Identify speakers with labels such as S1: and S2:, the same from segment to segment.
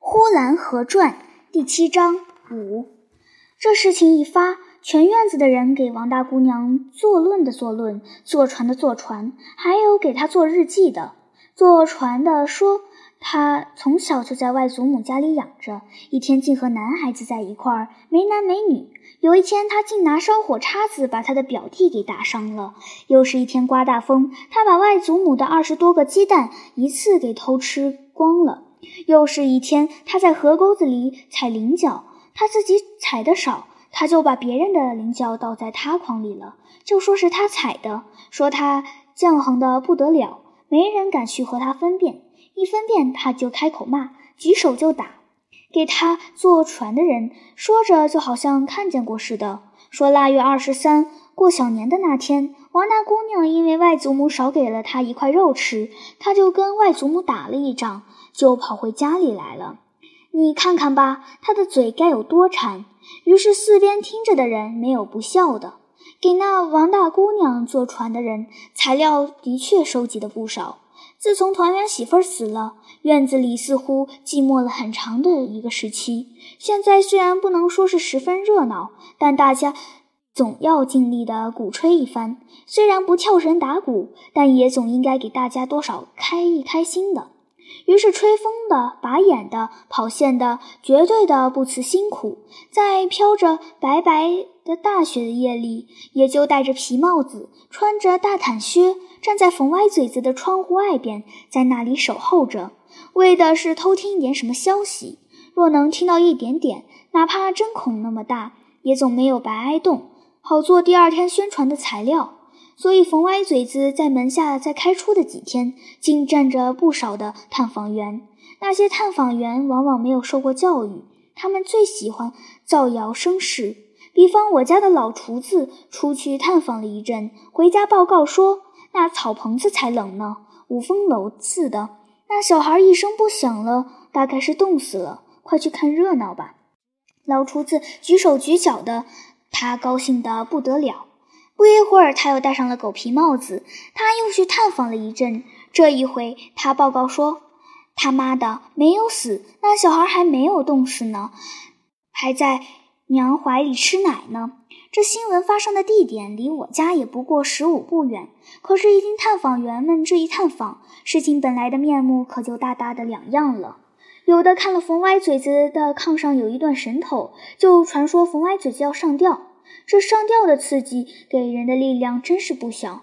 S1: 呼兰河传第七章五。这事情一发，全院子的人给王大姑娘作论的作论，坐船的坐船，还有给她做日记的。坐船的说，她从小就在外祖母家里养着，一天竟和男孩子在一块儿，没男没女。有一天，她竟拿烧火叉子把她的表弟给打伤了。又是一天刮大风，她把外祖母的二十多个鸡蛋一次给偷吃光了。又是一天，他在河沟子里采菱角，他自己采的少，他就把别人的菱角倒在他筐里了，就说是他采的，说他犟横的不得了，没人敢去和他分辨，一分辨他就开口骂，举手就打。给他坐船的人说着，就好像看见过似的，说腊月二十三过小年的那天，王大姑娘因为外祖母少给了她一块肉吃，她就跟外祖母打了一仗。就跑回家里来了，你看看吧，他的嘴该有多馋。于是四边听着的人没有不笑的。给那王大姑娘坐船的人，材料的确收集的不少。自从团圆媳妇死了，院子里似乎寂寞了很长的一个时期。现在虽然不能说是十分热闹，但大家总要尽力的鼓吹一番。虽然不跳神打鼓，但也总应该给大家多少开一开心的。于是，吹风的、把眼的、跑线的，绝对的不辞辛苦，在飘着白白的大雪的夜里，也就戴着皮帽子，穿着大毯靴，站在缝歪嘴子的窗户外边，在那里守候着，为的是偷听一点什么消息。若能听到一点点，哪怕针孔那么大，也总没有白挨冻，好做第二天宣传的材料。所以，冯歪嘴子在门下在开出的几天，竟站着不少的探访员。那些探访员往往没有受过教育，他们最喜欢造谣生事。比方我家的老厨子出去探访了一阵，回家报告说：“那草棚子才冷呢，五风楼似的。那小孩一声不响了，大概是冻死了。快去看热闹吧！”老厨子举手举脚的，他高兴得不得了。不一会儿，他又戴上了狗皮帽子。他又去探访了一阵。这一回，他报告说：“他妈的，没有死，那小孩还没有冻死呢，还在娘怀里吃奶呢。”这新闻发生的地点离我家也不过十五步远。可是，一经探访员们这一探访，事情本来的面目可就大大的两样了。有的看了冯歪嘴子的炕上有一段神头，就传说冯歪嘴子要上吊。这上吊的刺激给人的力量真是不小。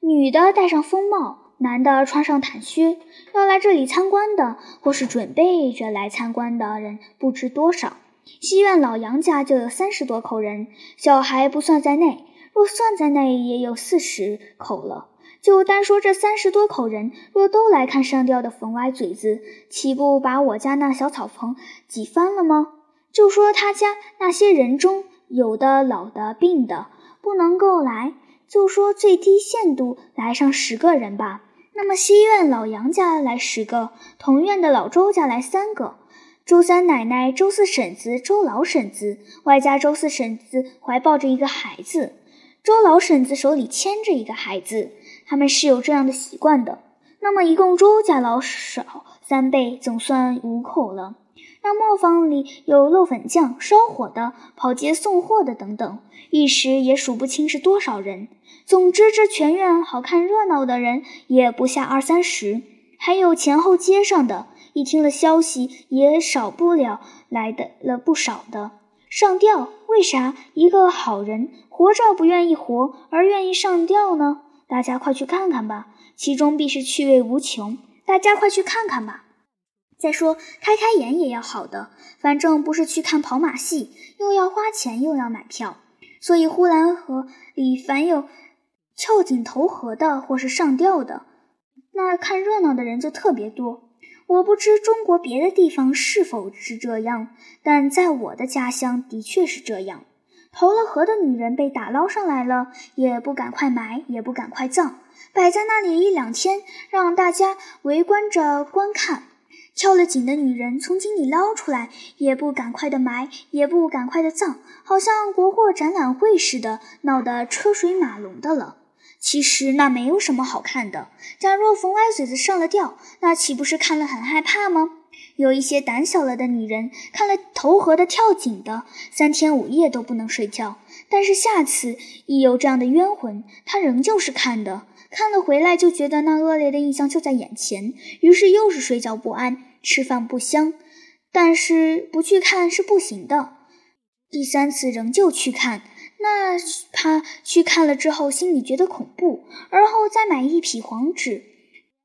S1: 女的戴上风帽，男的穿上毯靴，要来这里参观的，或是准备着来参观的人不知多少。西院老杨家就有三十多口人，小孩不算在内，若算在内，也有四十口了。就单说这三十多口人，若都来看上吊的冯歪嘴子，岂不把我家那小草棚挤翻了吗？就说他家那些人中。有的老的病的不能够来，就说最低限度来上十个人吧。那么西院老杨家来十个，同院的老周家来三个，周三奶奶、周四婶子、周老婶子，外加周四婶子怀抱着一个孩子，周老婶子手里牵着一个孩子，他们是有这样的习惯的。那么一共周家老少三辈，总算五口了。那磨坊里有漏粉匠、烧火的、跑街送货的等等，一时也数不清是多少人。总之，这全院好看热闹的人也不下二三十，还有前后街上的，一听了消息也少不了来的了不少的。上吊？为啥一个好人活着不愿意活，而愿意上吊呢？大家快去看看吧，其中必是趣味无穷。大家快去看看吧。再说，开开眼也要好的，反正不是去看跑马戏，又要花钱又要买票。所以呼兰河里凡有翘颈投河的或是上吊的，那看热闹的人就特别多。我不知中国别的地方是否是这样，但在我的家乡的确是这样。投了河的女人被打捞上来了，也不赶快埋，也不赶快葬，摆在那里一两天，让大家围观着观看。敲了井的女人从井里捞出来，也不赶快的埋，也不赶快的葬，好像国货展览会似的，闹得车水马龙的了。其实那没有什么好看的。假若冯歪嘴子上了吊，那岂不是看了很害怕吗？有一些胆小了的女人看了投河的、跳井的，三天五夜都不能睡觉。但是下次一有这样的冤魂，她仍旧是看的，看了回来就觉得那恶劣的印象就在眼前，于是又是睡觉不安，吃饭不香。但是不去看是不行的。第三次仍旧去看，那他去看了之后，心里觉得恐怖，而后再买一匹黄纸。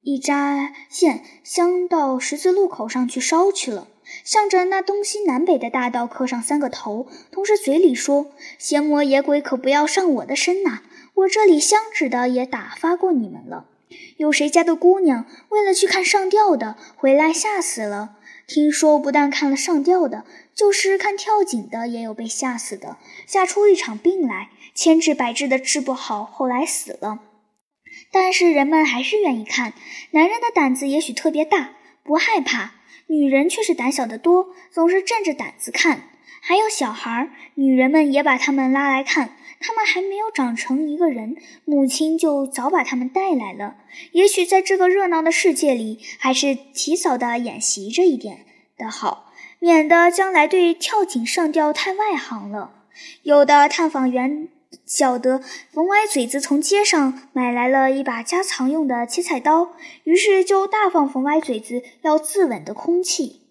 S1: 一扎线，镶到十字路口上去烧去了，向着那东西南北的大道磕上三个头，同时嘴里说：“邪魔野鬼可不要上我的身呐！我这里香纸的也打发过你们了。有谁家的姑娘为了去看上吊的，回来吓死了？听说不但看了上吊的，就是看跳井的也有被吓死的，吓出一场病来，千治百治的治不好，后来死了。”但是人们还是愿意看。男人的胆子也许特别大，不害怕；女人却是胆小的多，总是镇着胆子看。还有小孩，女人们也把他们拉来看。他们还没有长成一个人，母亲就早把他们带来了。也许在这个热闹的世界里，还是提早的演习这一点的好，免得将来对跳井上吊太外行了。有的探访员。晓得冯歪嘴子从街上买来了一把家常用的切菜刀，于是就大放冯歪嘴子要自刎的空气。